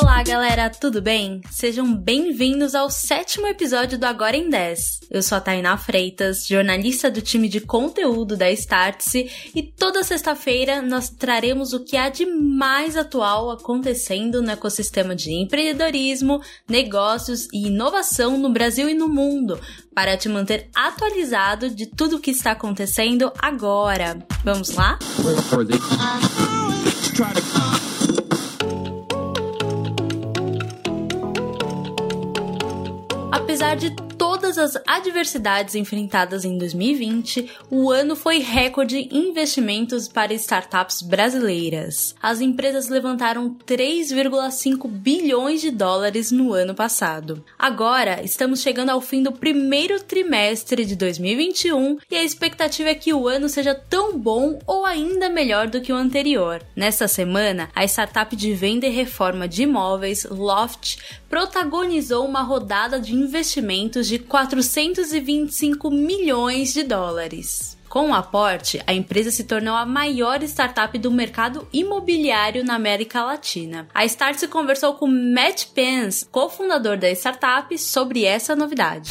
Olá, galera, tudo bem? Sejam bem-vindos ao sétimo episódio do Agora em 10. Eu sou a Tainá Freitas, jornalista do time de conteúdo da Startse, e toda sexta-feira nós traremos o que há de mais atual acontecendo no ecossistema de empreendedorismo, negócios e inovação no Brasil e no mundo, para te manter atualizado de tudo o que está acontecendo agora. Vamos lá? Apesar de todas as adversidades enfrentadas em 2020, o ano foi recorde em investimentos para startups brasileiras. As empresas levantaram 3,5 bilhões de dólares no ano passado. Agora, estamos chegando ao fim do primeiro trimestre de 2021 e a expectativa é que o ano seja tão bom ou ainda melhor do que o anterior. Nesta semana, a startup de venda e reforma de imóveis Loft protagonizou uma rodada de investimentos de 425 milhões de dólares. Com o aporte, a empresa se tornou a maior startup do mercado imobiliário na América Latina. A Start se conversou com Matt Pence, cofundador da startup, sobre essa novidade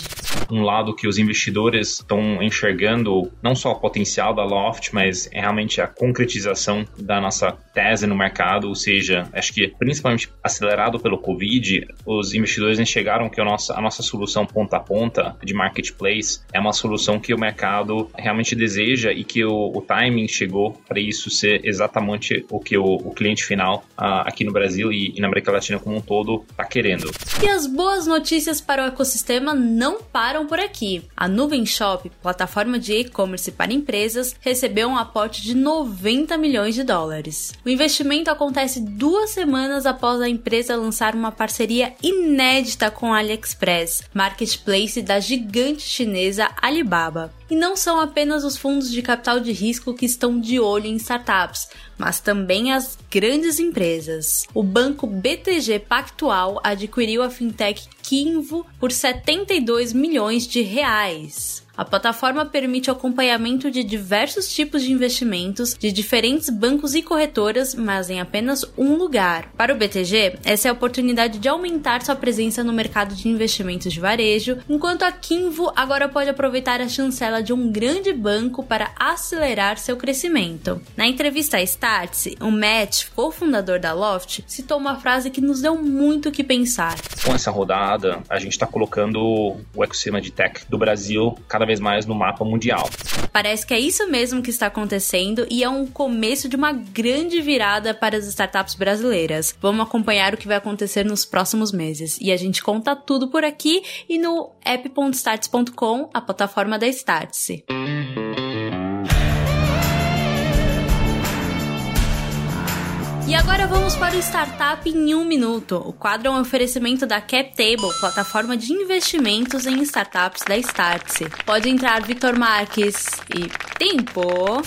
um lado que os investidores estão enxergando não só o potencial da Loft, mas é realmente a concretização da nossa tese no mercado, ou seja, acho que principalmente acelerado pelo Covid, os investidores enxergaram que a nossa, a nossa solução ponta a ponta de marketplace é uma solução que o mercado realmente deseja e que o, o timing chegou para isso ser exatamente o que o, o cliente final uh, aqui no Brasil e, e na América Latina como um todo está querendo. E as boas notícias para o ecossistema não param param por aqui. A Nuvem Shop, plataforma de e-commerce para empresas, recebeu um aporte de 90 milhões de dólares. O investimento acontece duas semanas após a empresa lançar uma parceria inédita com a AliExpress, marketplace da gigante chinesa Alibaba. E não são apenas os fundos de capital de risco que estão de olho em startups, mas também as grandes empresas. O banco BTG Pactual adquiriu a fintech Kinvo por 72 milhões de reais. A plataforma permite o acompanhamento de diversos tipos de investimentos de diferentes bancos e corretoras, mas em apenas um lugar. Para o BTG, essa é a oportunidade de aumentar sua presença no mercado de investimentos de varejo, enquanto a Kinvo agora pode aproveitar a chancela de um grande banco para acelerar seu crescimento. Na entrevista à Startse, o Matt, cofundador da Loft, citou uma frase que nos deu muito o que pensar. Com essa rodada, a gente está colocando o ecossistema de tech do Brasil cada vez mais no mapa mundial. Parece que é isso mesmo que está acontecendo e é um começo de uma grande virada para as startups brasileiras. Vamos acompanhar o que vai acontecer nos próximos meses. E a gente conta tudo por aqui e no app.starts.com, a plataforma da Startse. Vamos para o Startup em um minuto. O quadro é um oferecimento da CapTable, plataforma de investimentos em startups da Startse. Pode entrar Vitor Marques e tempo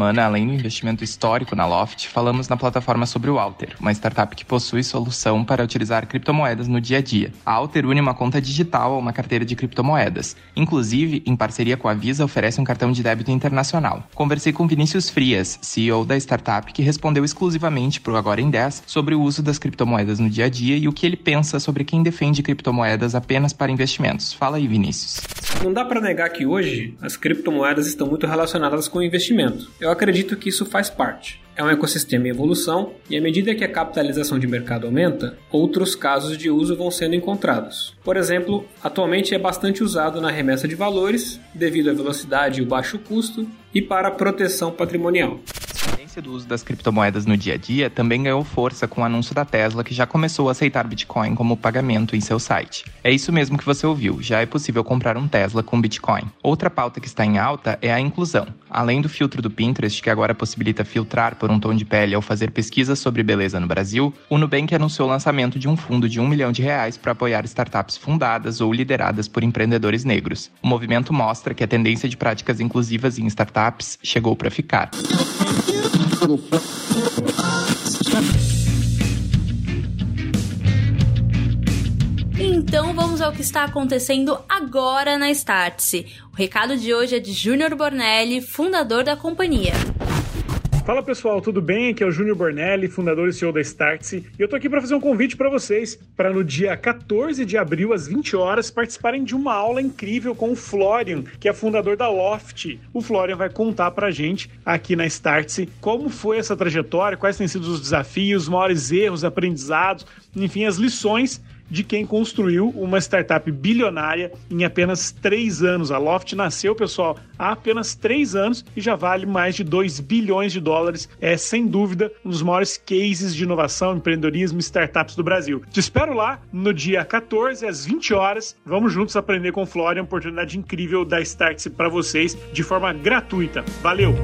semana, além do investimento histórico na Loft, falamos na plataforma sobre o Alter, uma startup que possui solução para utilizar criptomoedas no dia a dia. A Alter une uma conta digital a uma carteira de criptomoedas. Inclusive, em parceria com a Visa, oferece um cartão de débito internacional. Conversei com Vinícius Frias, CEO da startup, que respondeu exclusivamente para o Agora em 10 sobre o uso das criptomoedas no dia a dia e o que ele pensa sobre quem defende criptomoedas apenas para investimentos. Fala aí, Vinícius. Não dá para negar que hoje as criptomoedas estão muito relacionadas com o investimento. Eu acredito que isso faz parte. É um ecossistema em evolução e à medida que a capitalização de mercado aumenta, outros casos de uso vão sendo encontrados. Por exemplo, atualmente é bastante usado na remessa de valores devido à velocidade e o baixo custo e para proteção patrimonial tendência do uso das criptomoedas no dia a dia também ganhou força com o anúncio da Tesla, que já começou a aceitar Bitcoin como pagamento em seu site. É isso mesmo que você ouviu, já é possível comprar um Tesla com Bitcoin. Outra pauta que está em alta é a inclusão. Além do filtro do Pinterest, que agora possibilita filtrar por um tom de pele ao fazer pesquisas sobre beleza no Brasil, o Nubank anunciou o lançamento de um fundo de um milhão de reais para apoiar startups fundadas ou lideradas por empreendedores negros. O movimento mostra que a tendência de práticas inclusivas em startups chegou para ficar. Então vamos ao que está acontecendo agora na Startse. O recado de hoje é de Júnior Bornelli, fundador da companhia Fala pessoal, tudo bem? Aqui é o Júnior Bornelli, fundador e CEO da Startse, e eu tô aqui para fazer um convite para vocês, para no dia 14 de abril às 20 horas participarem de uma aula incrível com o Florian, que é fundador da Loft. O Florian vai contar pra gente aqui na Startse como foi essa trajetória, quais têm sido os desafios, os maiores erros, aprendizados, enfim, as lições de quem construiu uma startup bilionária em apenas três anos. A Loft nasceu, pessoal, há apenas três anos e já vale mais de 2 bilhões de dólares. É, sem dúvida, um dos maiores cases de inovação, empreendedorismo e startups do Brasil. Te espero lá no dia 14, às 20 horas. Vamos juntos aprender com o Florian, oportunidade incrível da Startse para vocês de forma gratuita. Valeu!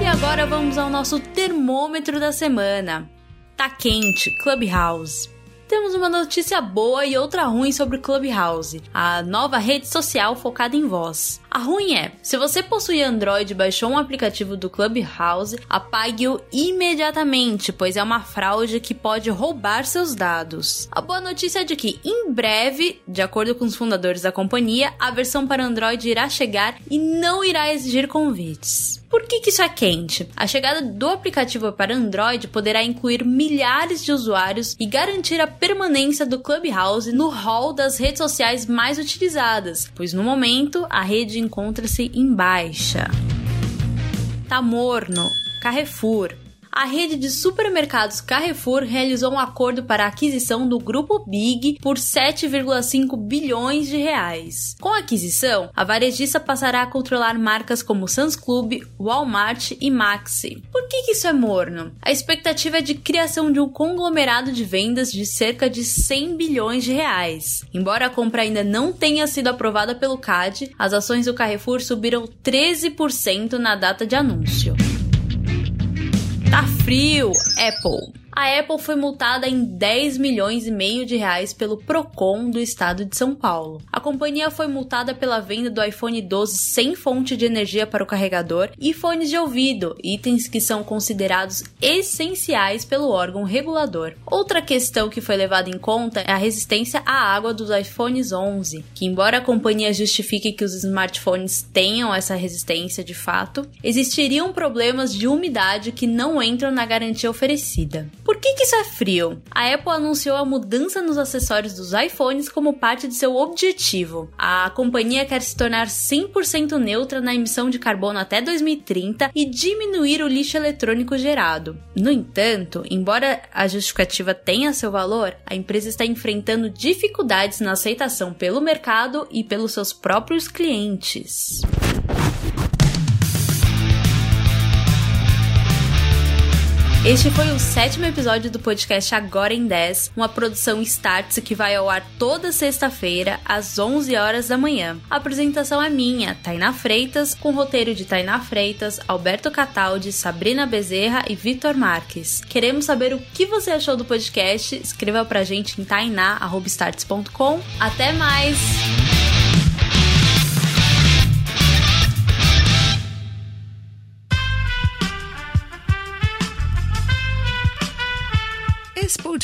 E agora vamos ao nosso termômetro da semana. Tá quente, Clubhouse. Temos uma notícia boa e outra ruim sobre Clubhouse, a nova rede social focada em voz. A ruim é, se você possui Android e baixou um aplicativo do Clubhouse, apague-o imediatamente, pois é uma fraude que pode roubar seus dados. A boa notícia é de que, em breve, de acordo com os fundadores da companhia, a versão para Android irá chegar e não irá exigir convites. Por que, que, isso é quente? A chegada do aplicativo para Android poderá incluir milhares de usuários e garantir a permanência do Clubhouse no hall das redes sociais mais utilizadas, pois no momento a rede encontra-se em baixa. Tá morno. Carrefour a rede de supermercados Carrefour realizou um acordo para a aquisição do grupo Big por 7,5 bilhões de reais. Com a aquisição, a varejista passará a controlar marcas como Sam's Club, Walmart e Maxi. Por que, que isso é morno? A expectativa é de criação de um conglomerado de vendas de cerca de 100 bilhões de reais. Embora a compra ainda não tenha sido aprovada pelo CAD, as ações do Carrefour subiram 13% na data de anúncio. Frio, Apple a Apple foi multada em 10 milhões e meio de reais pelo Procon do estado de São Paulo. Companhia foi multada pela venda do iPhone 12 sem fonte de energia para o carregador e fones de ouvido, itens que são considerados essenciais pelo órgão regulador. Outra questão que foi levada em conta é a resistência à água dos iPhones 11, que embora a companhia justifique que os smartphones tenham essa resistência de fato, existiriam problemas de umidade que não entram na garantia oferecida. Por que, que isso é frio? A Apple anunciou a mudança nos acessórios dos iPhones como parte de seu objetivo. A companhia quer se tornar 100% neutra na emissão de carbono até 2030 e diminuir o lixo eletrônico gerado. No entanto, embora a justificativa tenha seu valor, a empresa está enfrentando dificuldades na aceitação pelo mercado e pelos seus próprios clientes. Este foi o sétimo episódio do podcast Agora em 10, uma produção Startse que vai ao ar toda sexta-feira, às 11 horas da manhã. A apresentação é minha, Tainá Freitas, com roteiro de Tainá Freitas, Alberto Cataldi, Sabrina Bezerra e Vitor Marques. Queremos saber o que você achou do podcast? Escreva pra gente em tainá.starts.com. Até mais!